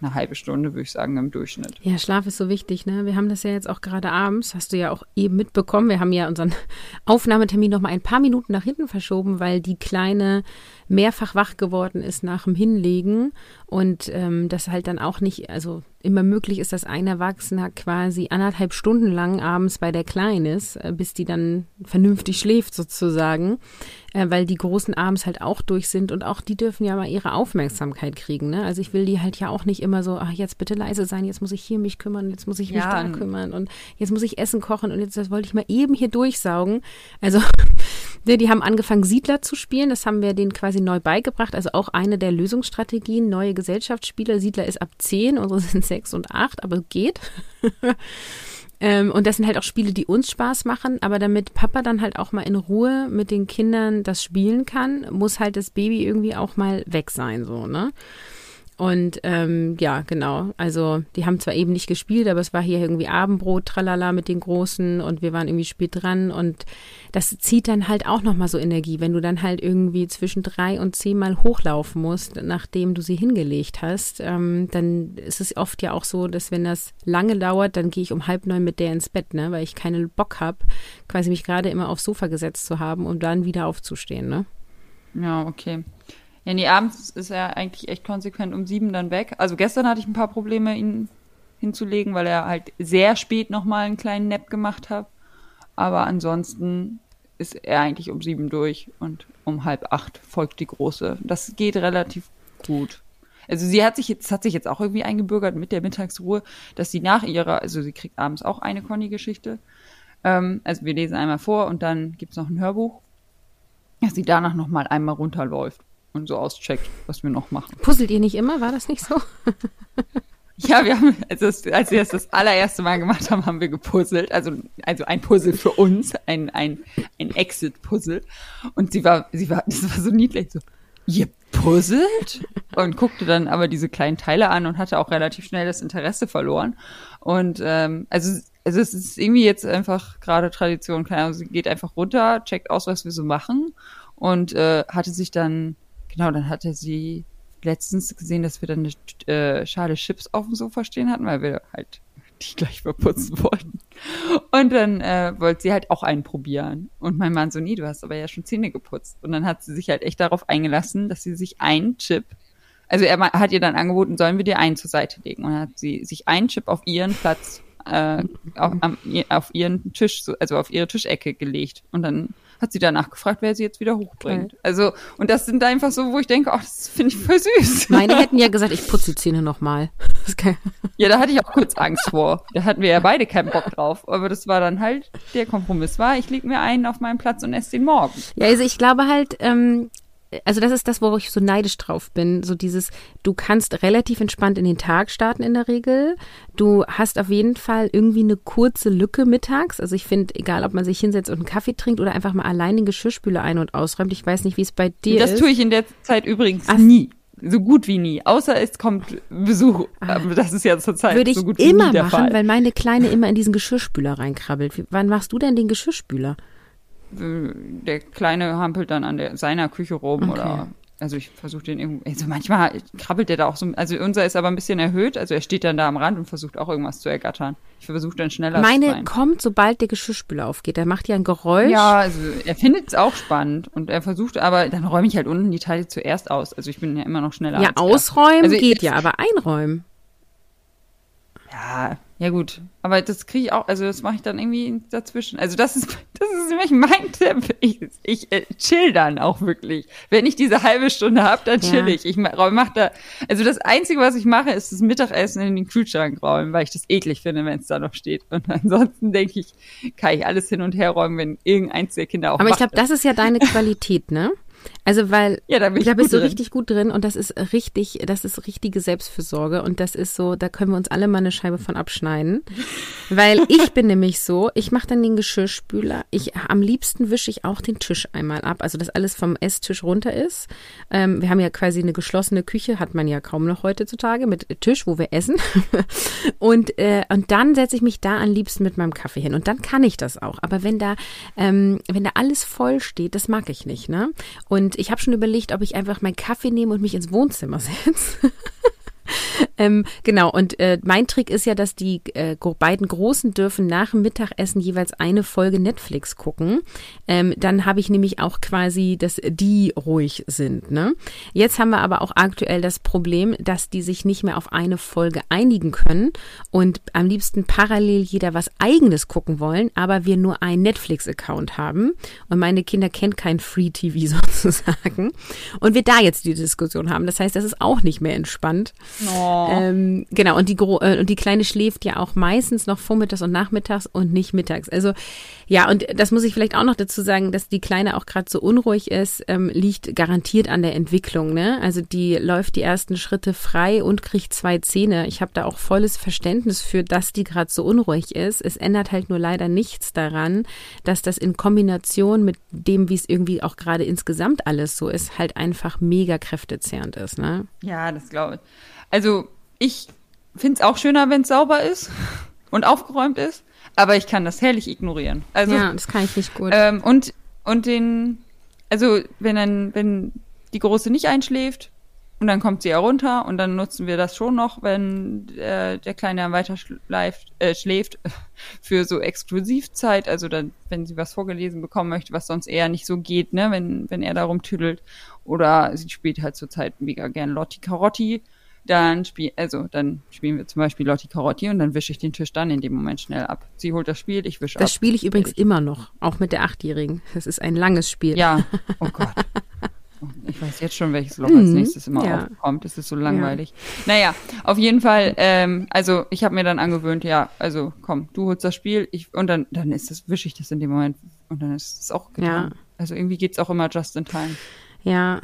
eine halbe Stunde, würde ich sagen, im Durchschnitt. Ja, Schlaf ist so wichtig, ne? Wir haben das ja jetzt auch gerade abends, hast du ja auch eben mitbekommen. Wir haben ja unseren Aufnahmetermin noch mal ein paar Minuten nach hinten verschoben, weil die Kleine mehrfach wach geworden ist nach dem Hinlegen und ähm, das halt dann auch nicht, also immer möglich ist, dass ein Erwachsener quasi anderthalb Stunden lang abends bei der Kleinen ist, äh, bis die dann vernünftig schläft sozusagen, äh, weil die Großen abends halt auch durch sind und auch die dürfen ja mal ihre Aufmerksamkeit kriegen. Ne? Also ich will die halt ja auch nicht immer so, ach jetzt bitte leise sein, jetzt muss ich hier mich kümmern, jetzt muss ich mich ja. da kümmern und jetzt muss ich Essen kochen und jetzt das wollte ich mal eben hier durchsaugen. Also Ne, die haben angefangen, Siedler zu spielen. Das haben wir denen quasi neu beigebracht. Also auch eine der Lösungsstrategien. Neue Gesellschaftsspiele. Siedler ist ab 10, unsere sind 6 und 8, aber geht. ähm, und das sind halt auch Spiele, die uns Spaß machen. Aber damit Papa dann halt auch mal in Ruhe mit den Kindern das spielen kann, muss halt das Baby irgendwie auch mal weg sein, so, ne? Und ähm, ja, genau. Also die haben zwar eben nicht gespielt, aber es war hier irgendwie Abendbrot, tralala mit den Großen und wir waren irgendwie spät dran und das zieht dann halt auch nochmal so Energie, wenn du dann halt irgendwie zwischen drei und zehnmal hochlaufen musst, nachdem du sie hingelegt hast. Ähm, dann ist es oft ja auch so, dass wenn das lange dauert, dann gehe ich um halb neun mit der ins Bett, ne, weil ich keinen Bock habe, quasi mich gerade immer aufs Sofa gesetzt zu haben, um dann wieder aufzustehen, ne? Ja, okay. Ja, nee, abends ist er eigentlich echt konsequent um sieben dann weg. Also gestern hatte ich ein paar Probleme, ihn hinzulegen, weil er halt sehr spät nochmal einen kleinen Nap gemacht hat. Aber ansonsten ist er eigentlich um sieben durch und um halb acht folgt die große. Das geht relativ gut. Also sie hat sich jetzt, hat sich jetzt auch irgendwie eingebürgert mit der Mittagsruhe, dass sie nach ihrer, also sie kriegt abends auch eine Conny-Geschichte. Ähm, also wir lesen einmal vor und dann gibt's noch ein Hörbuch, dass sie danach nochmal einmal runterläuft und so auscheckt, was wir noch machen. Puzzelt ihr nicht immer? War das nicht so? Ja, wir haben, also das, als wir das das allererste Mal gemacht haben, haben wir gepuzzelt. Also, also ein Puzzle für uns, ein, ein, ein Exit-Puzzle. Und sie war, sie war, das war so niedlich, so, ihr puzzelt? Und guckte dann aber diese kleinen Teile an und hatte auch relativ schnell das Interesse verloren. Und ähm, also, also es ist irgendwie jetzt einfach gerade Tradition, keine Ahnung, sie geht einfach runter, checkt aus, was wir so machen und äh, hatte sich dann Genau, dann hatte sie letztens gesehen, dass wir dann eine äh, Schale Chips auf dem Sofa stehen hatten, weil wir halt die gleich verputzen wollten. Und dann äh, wollte sie halt auch einen probieren. Und mein Mann so, nie, du hast aber ja schon Zähne geputzt. Und dann hat sie sich halt echt darauf eingelassen, dass sie sich einen Chip, also er hat ihr dann angeboten, sollen wir dir einen zur Seite legen. Und dann hat sie sich einen Chip auf ihren Platz, äh, auf, am, auf ihren Tisch, also auf ihre Tischecke gelegt. Und dann hat sie danach gefragt, wer sie jetzt wieder hochbringt. Okay. Also, und das sind einfach so, wo ich denke, ach, das finde ich voll süß. Meine hätten ja gesagt, ich putze die Zähne nochmal. Ja, da hatte ich auch kurz Angst vor. Da hatten wir ja beide keinen Bock drauf. Aber das war dann halt, der Kompromiss war, ich lege mir einen auf meinen Platz und esse den morgen. Ja, also ich glaube halt, ähm, also das ist das, wo ich so neidisch drauf bin. So dieses, du kannst relativ entspannt in den Tag starten in der Regel. Du hast auf jeden Fall irgendwie eine kurze Lücke mittags. Also ich finde, egal ob man sich hinsetzt und einen Kaffee trinkt oder einfach mal allein den Geschirrspüler ein- und ausräumt. Ich weiß nicht, wie es bei dir das ist. Das tue ich in der Zeit übrigens Ach, nie. So gut wie nie. Außer es kommt Besuch. Ah, Aber das ist ja zur Zeit Würde ich so gut immer wie nie der machen, Fall. weil meine Kleine immer in diesen Geschirrspüler reinkrabbelt. Wann machst du denn den Geschirrspüler? Der Kleine hampelt dann an der, seiner Küche rum okay. oder also ich versuche den irgendwie, also manchmal krabbelt der da auch so, also unser ist aber ein bisschen erhöht, also er steht dann da am Rand und versucht auch irgendwas zu ergattern. Ich versuche dann schneller Meine zu sein. kommt, sobald der Geschirrspüler aufgeht, er macht ja ein Geräusch. Ja, also er findet es auch spannend und er versucht, aber dann räume ich halt unten die Teile zuerst aus. Also ich bin ja immer noch schneller. Ja, ausräumen also geht ja, aber einräumen. Ja, ja gut, aber das kriege ich auch, also das mache ich dann irgendwie dazwischen. Also das ist, das ist nämlich mein Tipp. Ich, ich äh, chill dann auch wirklich. Wenn ich diese halbe Stunde habe, dann chill ja. ich. Ich mache da, also das Einzige, was ich mache, ist das Mittagessen in den Kühlschrank räumen, weil ich das eklig finde, wenn es da noch steht. Und ansonsten denke ich, kann ich alles hin und her räumen, wenn irgendeins der Kinder auch Aber ich glaube, das ist ja deine Qualität, ne? Also weil ja, da, da bist du drin. richtig gut drin und das ist richtig, das ist richtige Selbstfürsorge und das ist so, da können wir uns alle mal eine Scheibe von abschneiden, weil ich bin nämlich so, ich mache dann den Geschirrspüler, ich am liebsten wische ich auch den Tisch einmal ab, also dass alles vom Esstisch runter ist. Ähm, wir haben ja quasi eine geschlossene Küche, hat man ja kaum noch heutzutage mit Tisch, wo wir essen und äh, und dann setze ich mich da am liebsten mit meinem Kaffee hin und dann kann ich das auch. Aber wenn da ähm, wenn da alles voll steht, das mag ich nicht, ne? Und ich habe schon überlegt, ob ich einfach meinen Kaffee nehme und mich ins Wohnzimmer setze. ähm, genau, und äh, mein Trick ist ja, dass die äh, beiden Großen dürfen nach dem Mittagessen jeweils eine Folge Netflix gucken. Ähm, dann habe ich nämlich auch quasi, dass die ruhig sind. Ne? Jetzt haben wir aber auch aktuell das Problem, dass die sich nicht mehr auf eine Folge einigen können und am liebsten parallel jeder was eigenes gucken wollen, aber wir nur einen Netflix-Account haben und meine Kinder kennen kein Free TV sozusagen und wir da jetzt die Diskussion haben. Das heißt, das ist auch nicht mehr entspannt. Oh. Ähm, genau, und die, äh, und die Kleine schläft ja auch meistens noch vormittags und nachmittags und nicht mittags. Also ja, und das muss ich vielleicht auch noch dazu sagen, dass die Kleine auch gerade so unruhig ist, ähm, liegt garantiert an der Entwicklung. Ne? Also die läuft die ersten Schritte frei und kriegt zwei Zähne. Ich habe da auch volles Verständnis für, dass die gerade so unruhig ist. Es ändert halt nur leider nichts daran, dass das in Kombination mit dem, wie es irgendwie auch gerade insgesamt alles so ist, halt einfach mega kräftezehrend ist. Ne? Ja, das glaube ich. Also ich finde es auch schöner, wenn es sauber ist und aufgeräumt ist, aber ich kann das herrlich ignorieren. Also, ja, das kann ich nicht gut. Ähm, und, und den, also wenn dann, wenn die Große nicht einschläft und dann kommt sie ja runter und dann nutzen wir das schon noch, wenn äh, der Kleine weiter schleift, äh, schläft für so Exklusivzeit, also dann, wenn sie was vorgelesen bekommen möchte, was sonst eher nicht so geht, ne, wenn, wenn er darum tüdelt. Oder sie spielt halt zurzeit mega gern Lotti Carotti dann spiel, also dann spielen wir zum Beispiel Lotti Carotti und dann wische ich den Tisch dann in dem Moment schnell ab. Sie holt das Spiel, ich wische ab. Das spiele ich übrigens immer noch, auch mit der Achtjährigen. Das ist ein langes Spiel. Ja, oh Gott. Ich weiß jetzt schon, welches Loch als mhm. nächstes immer ja. aufkommt. Es ist so langweilig. Ja. Naja, auf jeden Fall, ähm, also ich habe mir dann angewöhnt, ja, also komm, du holst das Spiel, ich und dann, dann ist das, wische ich das in dem Moment und dann ist es auch getan. Ja. Also irgendwie geht es auch immer just in time. Ja.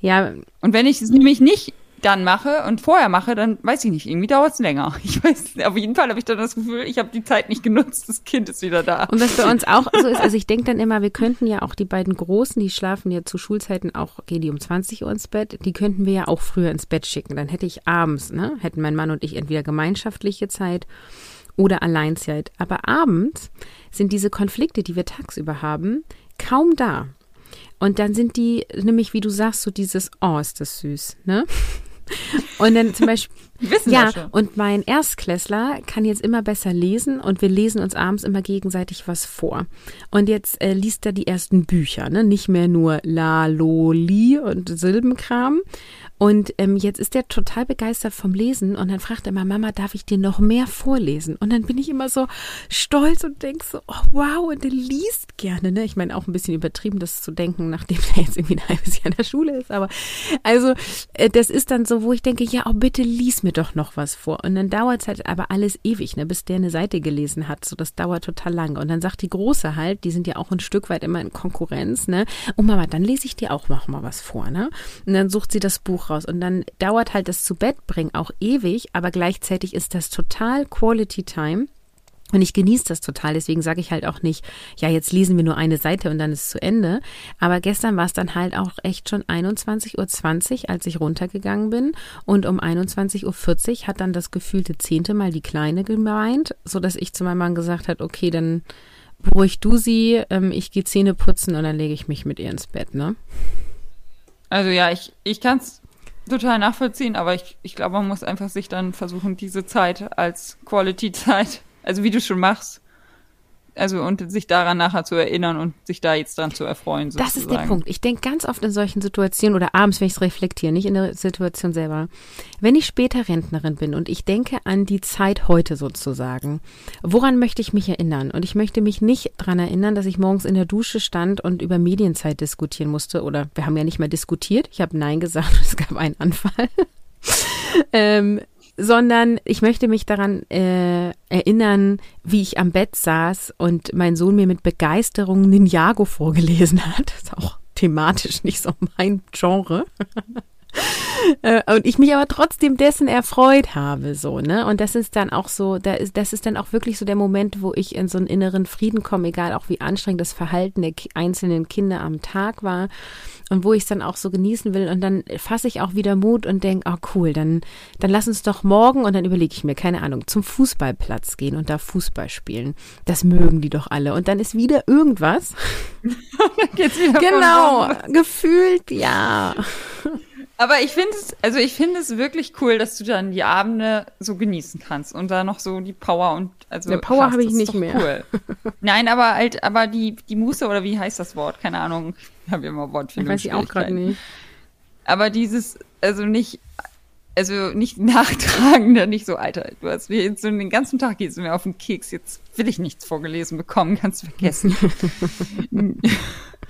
Ja. Und wenn ich es nämlich nicht dann mache und vorher mache, dann weiß ich nicht, irgendwie dauert es länger. Ich weiß, auf jeden Fall habe ich dann das Gefühl, ich habe die Zeit nicht genutzt, das Kind ist wieder da. Und was bei uns auch so ist, also ich denke dann immer, wir könnten ja auch die beiden Großen, die schlafen ja zu Schulzeiten auch, gehen die um 20 Uhr ins Bett, die könnten wir ja auch früher ins Bett schicken. Dann hätte ich abends, ne, hätten mein Mann und ich entweder gemeinschaftliche Zeit oder Alleinzeit. Aber abends sind diese Konflikte, die wir tagsüber haben, kaum da. Und dann sind die, nämlich wie du sagst, so dieses, oh, ist das süß, ne? Und dann zum Beispiel. Wissen ja, schon. und mein Erstklässler kann jetzt immer besser lesen und wir lesen uns abends immer gegenseitig was vor. Und jetzt äh, liest er die ersten Bücher, ne? Nicht mehr nur La, Lo, Li und Silbenkram, und ähm, jetzt ist er total begeistert vom Lesen und dann fragt er immer, Mama, darf ich dir noch mehr vorlesen? Und dann bin ich immer so stolz und denke so, oh, wow, und der liest gerne. Ne? Ich meine, auch ein bisschen übertrieben, das zu denken, nachdem er jetzt irgendwie ein halbes Jahr in der Schule ist. Aber also, äh, das ist dann so, wo ich denke, ja, oh, bitte lies mir doch noch was vor. Und dann dauert es halt aber alles ewig, ne, bis der eine Seite gelesen hat. So, das dauert total lang. Und dann sagt die Große halt, die sind ja auch ein Stück weit immer in Konkurrenz, ne? Oh Mama, dann lese ich dir auch noch mal was vor, ne? Und dann sucht sie das Buch raus. Und dann dauert halt das zu Bett bringen auch ewig, aber gleichzeitig ist das total Quality Time. Und ich genieße das total, deswegen sage ich halt auch nicht, ja, jetzt lesen wir nur eine Seite und dann ist es zu Ende. Aber gestern war es dann halt auch echt schon 21.20 Uhr, als ich runtergegangen bin. Und um 21.40 Uhr hat dann das gefühlte zehnte Mal die Kleine gemeint, sodass ich zu meinem Mann gesagt habe, okay, dann beruhig du sie, ähm, ich gehe Zähne putzen und dann lege ich mich mit ihr ins Bett, ne? Also ja, ich, ich kann es total nachvollziehen, aber ich, ich glaube, man muss einfach sich dann versuchen, diese Zeit als Quality-Zeit, also wie du schon machst, also und sich daran nachher zu erinnern und sich da jetzt dran zu erfreuen. Sozusagen. Das ist der Punkt. Ich denke ganz oft in solchen Situationen oder abends, wenn ich es reflektiere, nicht in der Situation selber. Wenn ich später Rentnerin bin und ich denke an die Zeit heute sozusagen, woran möchte ich mich erinnern? Und ich möchte mich nicht daran erinnern, dass ich morgens in der Dusche stand und über Medienzeit diskutieren musste. Oder wir haben ja nicht mehr diskutiert. Ich habe Nein gesagt es gab einen Anfall. ähm, sondern ich möchte mich daran äh, erinnern, wie ich am Bett saß und mein Sohn mir mit Begeisterung Ninjago vorgelesen hat. Das ist auch thematisch nicht so mein Genre. Äh, und ich mich aber trotzdem dessen erfreut habe, so, ne? Und das ist dann auch so, da ist, das ist dann auch wirklich so der Moment, wo ich in so einen inneren Frieden komme, egal auch wie anstrengend das Verhalten der einzelnen Kinder am Tag war und wo ich es dann auch so genießen will. Und dann fasse ich auch wieder Mut und denke, oh cool, dann, dann lass uns doch morgen und dann überlege ich mir, keine Ahnung, zum Fußballplatz gehen und da Fußball spielen. Das mögen die doch alle. Und dann ist wieder irgendwas. Geht's wieder genau, gefühlt, ja. Aber ich finde es, also ich finde es wirklich cool, dass du dann die Abende so genießen kannst und da noch so die Power und also der Power habe ich nicht mehr. Cool. Nein, aber halt, aber die die Muße oder wie heißt das Wort? Keine Ahnung. Ich habe immer Wortfindung. Weiß ich auch gerade nicht. Aber dieses, also nicht, also nicht nachtragender, nicht so, Alter, du hast mir jetzt so den ganzen Tag gehst du mir auf den Keks, jetzt will ich nichts vorgelesen bekommen, kannst du vergessen.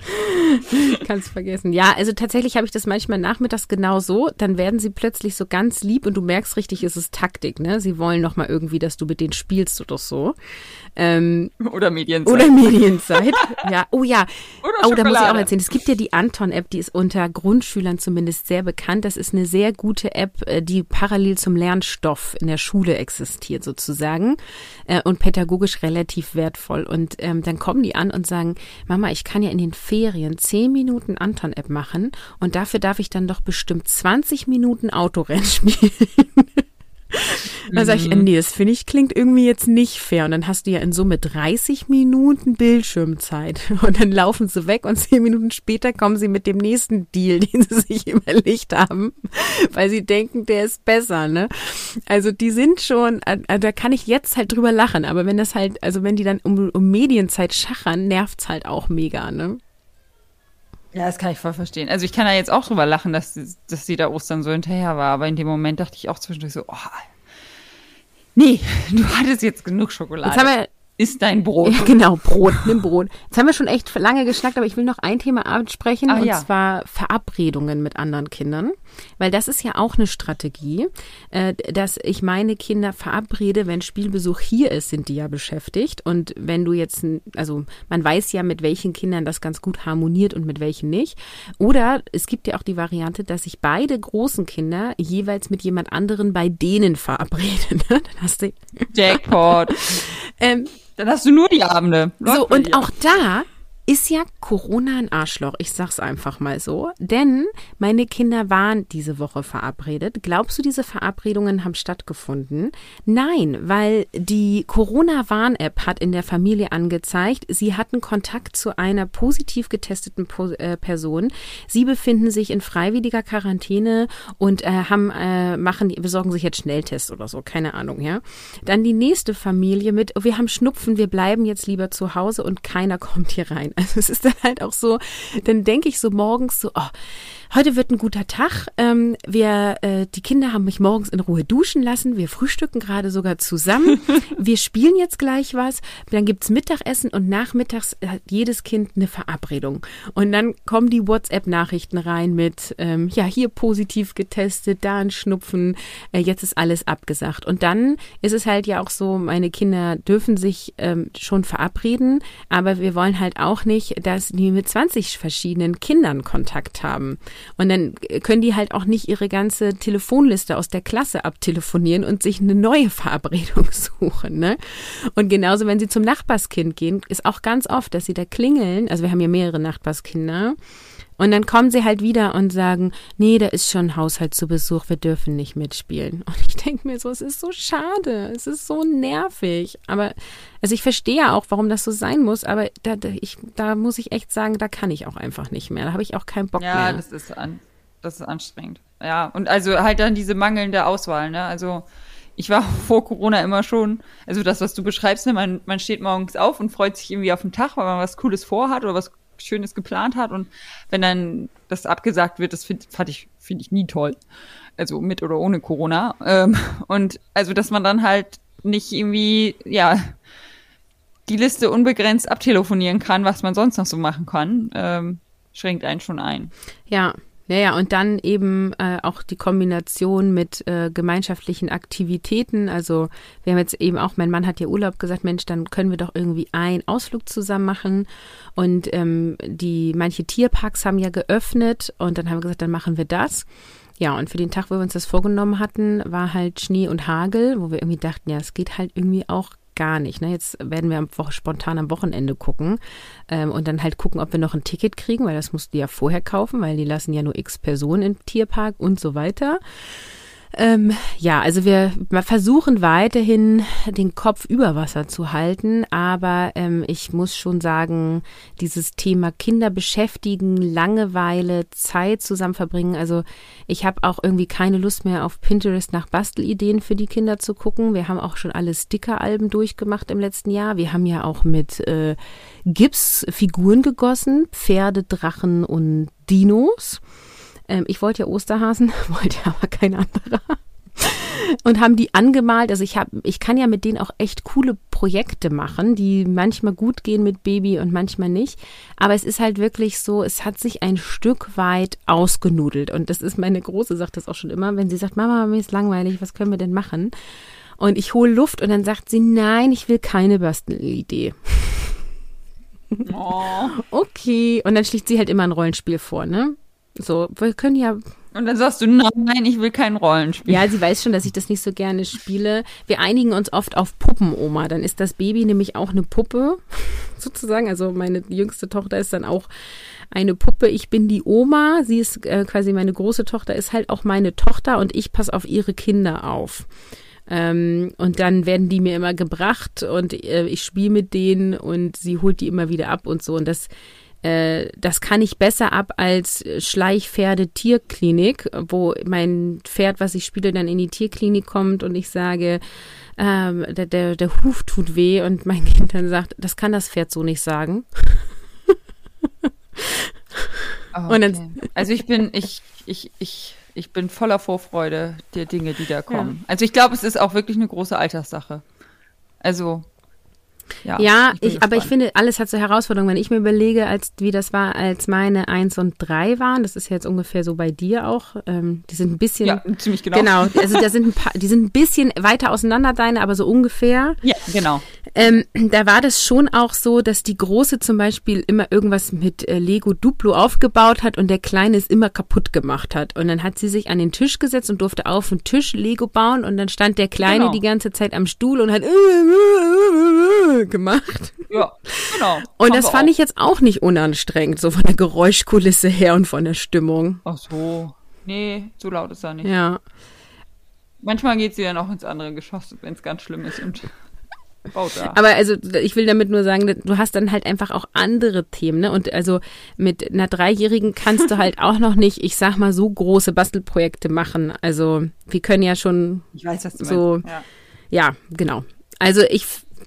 Kannst vergessen. Ja, also tatsächlich habe ich das manchmal nachmittags genau so. Dann werden sie plötzlich so ganz lieb und du merkst richtig, es ist Taktik. Ne? Sie wollen noch mal irgendwie, dass du mit denen spielst oder so. Ähm, oder Medienzeit. Oder Medienzeit. ja, oh ja. Oder oh, da muss ich auch erzählen. Es gibt ja die Anton-App, die ist unter Grundschülern zumindest sehr bekannt. Das ist eine sehr gute App, äh, die parallel zum Lernstoff in der Schule existiert sozusagen äh, und pädagogisch relativ wertvoll. Und ähm, dann kommen die an und sagen, Mama, ich kann ja in den Ferien zehn Minuten Anton-App machen und dafür darf ich dann doch bestimmt 20 Minuten Autorennen spielen. Dann sage ich, mhm. nee, das finde ich klingt irgendwie jetzt nicht fair. Und dann hast du ja in Summe 30 Minuten Bildschirmzeit. Und dann laufen sie weg und zehn Minuten später kommen sie mit dem nächsten Deal, den sie sich überlegt haben, weil sie denken, der ist besser, ne? Also die sind schon, äh, da kann ich jetzt halt drüber lachen. Aber wenn das halt, also wenn die dann um, um Medienzeit schachern, nervt's halt auch mega, ne? Ja, das kann ich voll verstehen. Also ich kann da jetzt auch drüber lachen, dass, dass sie da Ostern so hinterher war, aber in dem Moment dachte ich auch zwischendurch so, oh, nee, du hattest jetzt genug Schokolade. Jetzt haben wir ist dein Brot. Ja, genau, Brot, nimm Brot. Jetzt haben wir schon echt lange geschnackt, aber ich will noch ein Thema ansprechen Ach, und ja. zwar Verabredungen mit anderen Kindern, weil das ist ja auch eine Strategie, äh, dass ich meine Kinder verabrede, wenn Spielbesuch hier ist, sind die ja beschäftigt und wenn du jetzt, also man weiß ja, mit welchen Kindern das ganz gut harmoniert und mit welchen nicht. Oder es gibt ja auch die Variante, dass ich beide großen Kinder jeweils mit jemand anderen bei denen verabrede. Ne? Dann hast du Jackpot. ähm, dann hast du nur die Abende. Läuft so, und auch da ist ja Corona ein Arschloch. Ich sag's einfach mal so. Denn meine Kinder waren diese Woche verabredet. Glaubst du, diese Verabredungen haben stattgefunden? Nein, weil die Corona-Warn-App hat in der Familie angezeigt, sie hatten Kontakt zu einer positiv getesteten äh, Person. Sie befinden sich in freiwilliger Quarantäne und äh, haben, äh, machen, besorgen sich jetzt Schnelltests oder so. Keine Ahnung, ja. Dann die nächste Familie mit, wir haben Schnupfen, wir bleiben jetzt lieber zu Hause und keiner kommt hier rein. Also es ist dann halt auch so, dann denke ich so morgens so, oh, heute wird ein guter Tag. Ähm, wir, äh, die Kinder haben mich morgens in Ruhe duschen lassen. Wir frühstücken gerade sogar zusammen. wir spielen jetzt gleich was. Dann gibt's Mittagessen und nachmittags hat jedes Kind eine Verabredung. Und dann kommen die WhatsApp-Nachrichten rein mit, ähm, ja, hier positiv getestet, da ein Schnupfen, äh, jetzt ist alles abgesagt. Und dann ist es halt ja auch so, meine Kinder dürfen sich ähm, schon verabreden, aber wir wollen halt auch nicht, dass die mit 20 verschiedenen Kindern Kontakt haben. Und dann können die halt auch nicht ihre ganze Telefonliste aus der Klasse abtelefonieren und sich eine neue Verabredung suchen. Ne? Und genauso, wenn sie zum Nachbarskind gehen, ist auch ganz oft, dass sie da klingeln. Also wir haben ja mehrere Nachbarskinder. Und dann kommen sie halt wieder und sagen, nee, da ist schon Haushalt zu Besuch, wir dürfen nicht mitspielen. Und ich denke mir so, es ist so schade, es ist so nervig. Aber, also ich verstehe ja auch, warum das so sein muss, aber da, da, ich, da muss ich echt sagen, da kann ich auch einfach nicht mehr. Da habe ich auch keinen Bock ja, mehr. Ja, das ist, an, das ist anstrengend. Ja, und also halt dann diese mangelnde Auswahl, ne? Also ich war vor Corona immer schon, also das, was du beschreibst, ne, man, man steht morgens auf und freut sich irgendwie auf den Tag, weil man was Cooles vorhat oder was Schönes geplant hat und wenn dann das abgesagt wird, das finde fand ich, finde ich nie toll. Also mit oder ohne Corona. Ähm, und also, dass man dann halt nicht irgendwie, ja, die Liste unbegrenzt abtelefonieren kann, was man sonst noch so machen kann, ähm, schränkt einen schon ein. Ja, ja, ja, und dann eben äh, auch die Kombination mit äh, gemeinschaftlichen Aktivitäten. Also wir haben jetzt eben auch, mein Mann hat ja Urlaub gesagt, Mensch, dann können wir doch irgendwie einen Ausflug zusammen machen. Und ähm, die manche Tierparks haben ja geöffnet und dann haben wir gesagt, dann machen wir das. Ja, und für den Tag, wo wir uns das vorgenommen hatten, war halt Schnee und Hagel, wo wir irgendwie dachten, ja, es geht halt irgendwie auch gar nicht. Ne? Jetzt werden wir am, spontan am Wochenende gucken ähm, und dann halt gucken, ob wir noch ein Ticket kriegen, weil das musst du ja vorher kaufen, weil die lassen ja nur x Personen im Tierpark und so weiter. Ähm, ja, also wir, versuchen weiterhin den Kopf über Wasser zu halten, aber ähm, ich muss schon sagen, dieses Thema Kinder beschäftigen, Langeweile, Zeit zusammen verbringen. Also ich habe auch irgendwie keine Lust mehr auf Pinterest nach Bastelideen für die Kinder zu gucken. Wir haben auch schon alle Sticker-Alben durchgemacht im letzten Jahr. Wir haben ja auch mit äh, Gips Figuren gegossen, Pferde, Drachen und Dinos. Ähm, ich wollte ja Osterhasen, wollte aber kein anderer. und haben die angemalt. Also ich habe, ich kann ja mit denen auch echt coole Projekte machen, die manchmal gut gehen mit Baby und manchmal nicht. Aber es ist halt wirklich so, es hat sich ein Stück weit ausgenudelt. Und das ist meine Große, sagt das auch schon immer, wenn sie sagt, Mama, mir ist langweilig, was können wir denn machen? Und ich hole Luft und dann sagt sie, nein, ich will keine Bastelidee. Oh. Okay. Und dann schlägt sie halt immer ein Rollenspiel vor, ne? So, wir können ja. Und dann sagst du, nein, ich will kein Rollenspiel. Ja, sie weiß schon, dass ich das nicht so gerne spiele. Wir einigen uns oft auf Puppenoma. Dann ist das Baby nämlich auch eine Puppe, sozusagen. Also meine jüngste Tochter ist dann auch eine Puppe. Ich bin die Oma. Sie ist äh, quasi meine große Tochter, ist halt auch meine Tochter und ich passe auf ihre Kinder auf. Ähm, und dann werden die mir immer gebracht und äh, ich spiele mit denen und sie holt die immer wieder ab und so. Und das äh, das kann ich besser ab als Schleichpferde-Tierklinik, wo mein Pferd, was ich spiele, dann in die Tierklinik kommt und ich sage, ähm, der, der, der Huf tut weh und mein Kind dann sagt, das kann das Pferd so nicht sagen. Okay. Dann, also ich bin, ich, ich, ich, ich bin voller Vorfreude der Dinge, die da kommen. Ja. Also ich glaube, es ist auch wirklich eine große Alterssache. Also ja, ja ich ich, aber ich finde, alles hat so Herausforderungen. Wenn ich mir überlege, als wie das war, als meine 1 und 3 waren, das ist jetzt ungefähr so bei dir auch, ähm, die sind ein bisschen. Ja, ziemlich genau. Genau, also da sind ein paar, die sind ein bisschen weiter auseinander, deine, aber so ungefähr. Ja, genau. Ähm, da war das schon auch so, dass die Große zum Beispiel immer irgendwas mit äh, Lego Duplo aufgebaut hat und der Kleine es immer kaputt gemacht hat. Und dann hat sie sich an den Tisch gesetzt und durfte auf den Tisch Lego bauen und dann stand der Kleine genau. die ganze Zeit am Stuhl und hat äh, äh, äh, gemacht. Ja, genau. Und das fand auch. ich jetzt auch nicht unanstrengend, so von der Geräuschkulisse her und von der Stimmung. Ach so. Nee, so laut ist er nicht. Ja. Manchmal geht sie dann auch ins andere Geschoss, wenn es ganz schlimm ist und aber also ich will damit nur sagen, du hast dann halt einfach auch andere Themen, ne? Und also mit einer Dreijährigen kannst du halt auch noch nicht, ich sag mal, so große Bastelprojekte machen. Also wir können ja schon ich weiß, was du so, ja. ja, genau. Also ich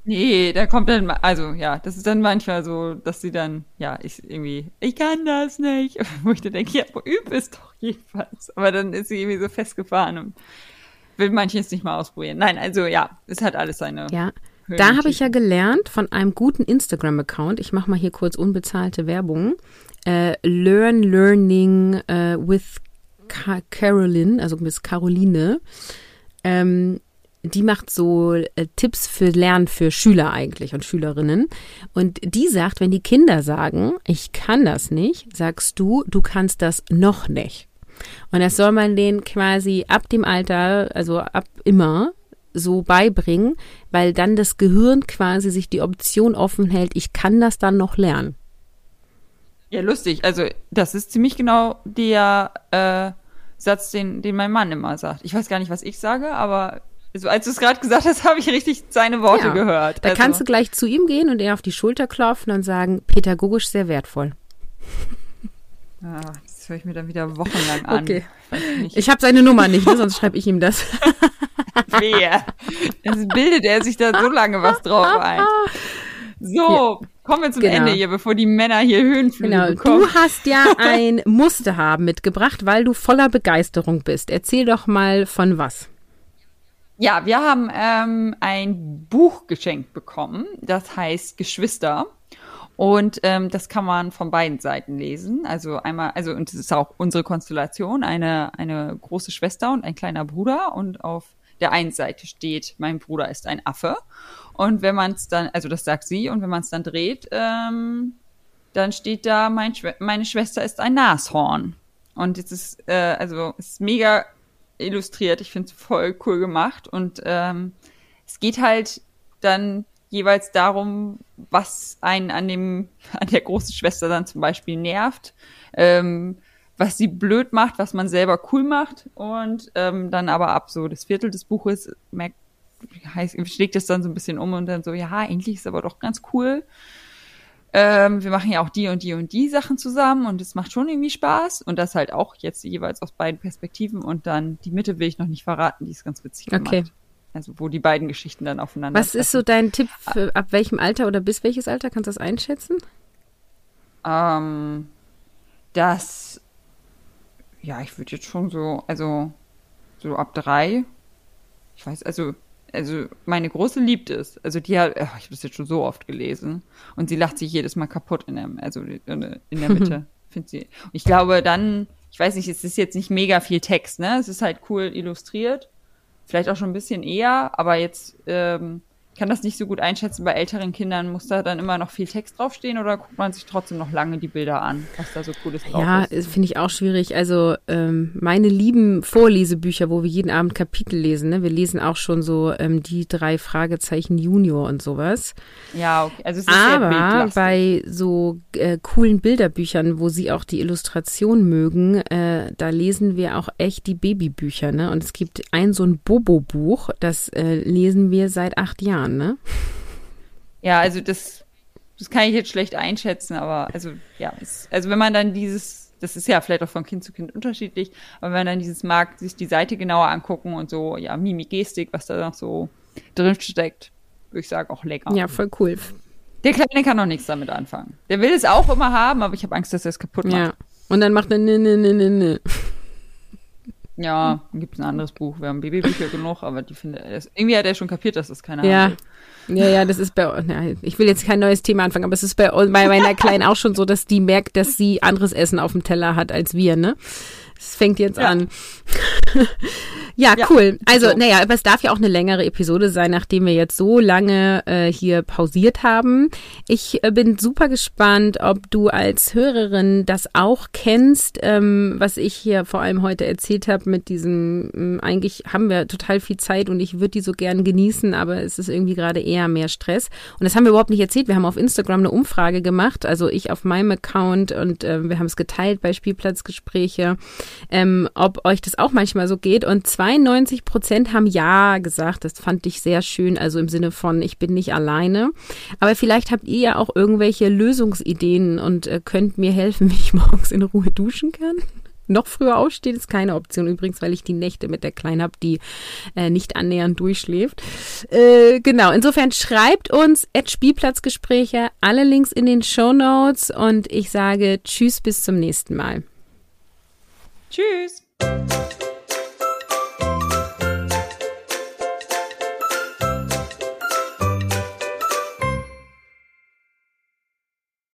Nee, da kommt dann, also ja, das ist dann manchmal so, dass sie dann, ja, ich irgendwie, ich kann das nicht. Wo ich dann denke, ja, üb es doch jedenfalls. Aber dann ist sie irgendwie so festgefahren und will manches nicht mal ausprobieren. Nein, also ja, es hat alles seine. Ja. Da habe ich ja gelernt von einem guten Instagram-Account, ich mache mal hier kurz unbezahlte Werbung, äh, Learn Learning äh, with Ka Carolyn, also Miss Caroline. Ähm, die macht so äh, Tipps für Lernen für Schüler eigentlich und Schülerinnen. Und die sagt, wenn die Kinder sagen, ich kann das nicht, sagst du, du kannst das noch nicht. Und das soll man denen quasi ab dem Alter, also ab immer, so beibringen, weil dann das Gehirn quasi sich die Option offen hält, ich kann das dann noch lernen. Ja, lustig. Also das ist ziemlich genau der äh, Satz, den, den mein Mann immer sagt. Ich weiß gar nicht, was ich sage, aber also, als du es gerade gesagt hast, habe ich richtig seine Worte ja, gehört. Da also. kannst du gleich zu ihm gehen und er auf die Schulter klopfen und sagen, pädagogisch sehr wertvoll. Ah, das höre ich mir dann wieder wochenlang an. Okay. Ich, ich habe seine Nummer nicht, ne? sonst schreibe ich ihm das. Wer? Das bildet er sich da so lange was drauf ein. So, ja. kommen wir zum genau. Ende hier, bevor die Männer hier Höhenflüge genau. bekommen. Du hast ja ein Musterhaben mitgebracht, weil du voller Begeisterung bist. Erzähl doch mal von was. Ja, wir haben ähm, ein Buch geschenkt bekommen, das heißt Geschwister. Und ähm, das kann man von beiden Seiten lesen. Also einmal, also und das ist auch unsere Konstellation, eine, eine große Schwester und ein kleiner Bruder. Und auf der einen Seite steht, mein Bruder ist ein Affe. Und wenn man es dann, also das sagt sie, und wenn man es dann dreht, ähm, dann steht da, mein Schw meine Schwester ist ein Nashorn. Und es ist, äh, also es ist mega illustriert. Ich finde es voll cool gemacht. Und ähm, es geht halt dann jeweils darum, was einen an dem, an der großen Schwester dann zum Beispiel nervt, ähm, was sie blöd macht, was man selber cool macht und ähm, dann aber ab so das Viertel des Buches merkt, heißt, schlägt es dann so ein bisschen um und dann so, ja, eigentlich ist aber doch ganz cool. Ähm, wir machen ja auch die und die und die Sachen zusammen und es macht schon irgendwie Spaß und das halt auch jetzt jeweils aus beiden Perspektiven und dann die Mitte will ich noch nicht verraten, die ist ganz witzig okay. gemacht. Also wo die beiden Geschichten dann aufeinander. Was treffen. ist so dein Tipp für ab welchem Alter oder bis welches Alter? Kannst du das einschätzen? Ähm, das, ja, ich würde jetzt schon so, also so ab drei ich weiß, also, also meine Große liebt es. Also die hat, ach, ich habe das jetzt schon so oft gelesen. Und sie lacht sich jedes Mal kaputt in der, also in der Mitte. Findet sie. Und ich glaube dann, ich weiß nicht, es ist jetzt nicht mega viel Text, ne? Es ist halt cool illustriert. Vielleicht auch schon ein bisschen eher, aber jetzt ähm, kann das nicht so gut einschätzen. Bei älteren Kindern muss da dann immer noch viel Text draufstehen oder guckt man sich trotzdem noch lange die Bilder an, was da so cooles drauf ja, ist? Ja, finde ich auch schwierig. Also ähm, meine lieben Vorlesebücher, wo wir jeden Abend Kapitel lesen, ne? wir lesen auch schon so ähm, die drei Fragezeichen Junior und sowas. Ja, okay. Also es ist Aber bei so äh, coolen Bilderbüchern, wo sie auch die Illustration mögen, äh, da lesen wir auch echt die Babybücher. Ne? Und es gibt ein so ein Bobo-Buch, das äh, lesen wir seit acht Jahren. Jahren, ne? Ja, also das, das kann ich jetzt schlecht einschätzen, aber also ja, es, also wenn man dann dieses, das ist ja vielleicht auch von Kind zu Kind unterschiedlich, aber wenn man dann dieses mag, sich die Seite genauer angucken und so, ja, Mimik, Gestik, was da noch so drin steckt, würde ich sagen, auch lecker. Ja, voll cool. Der Kleine kann noch nichts damit anfangen. Der will es auch immer haben, aber ich habe Angst, dass er es kaputt macht. Ja. Und dann macht er ne, ne, ne, ne, ne. Ja, gibt es ein anderes Buch. Wir haben Babybücher genug, aber die finde irgendwie hat er schon kapiert, dass das keiner ja. Hat. Ja, ja, das ist bei na, ich will jetzt kein neues Thema anfangen, aber es ist bei, bei meiner Kleinen auch schon so, dass die merkt, dass sie anderes Essen auf dem Teller hat als wir, ne? Es fängt jetzt ja. an. ja, ja, cool. Also, so. naja, aber es darf ja auch eine längere Episode sein, nachdem wir jetzt so lange äh, hier pausiert haben. Ich äh, bin super gespannt, ob du als Hörerin das auch kennst, ähm, was ich hier vor allem heute erzählt habe mit diesem, äh, eigentlich haben wir total viel Zeit und ich würde die so gern genießen, aber es ist irgendwie gerade eher mehr Stress. Und das haben wir überhaupt nicht erzählt. Wir haben auf Instagram eine Umfrage gemacht, also ich auf meinem Account und äh, wir haben es geteilt bei Spielplatzgespräche ähm, ob euch das auch manchmal so geht. Und 92 Prozent haben Ja gesagt. Das fand ich sehr schön. Also im Sinne von, ich bin nicht alleine. Aber vielleicht habt ihr ja auch irgendwelche Lösungsideen und äh, könnt mir helfen, wie ich morgens in Ruhe duschen kann. Noch früher aufstehen ist keine Option übrigens, weil ich die Nächte mit der Kleinen habe, die äh, nicht annähernd durchschläft. Äh, genau, insofern schreibt uns at Spielplatzgespräche, alle Links in den Show Notes und ich sage Tschüss bis zum nächsten Mal. Tschüss.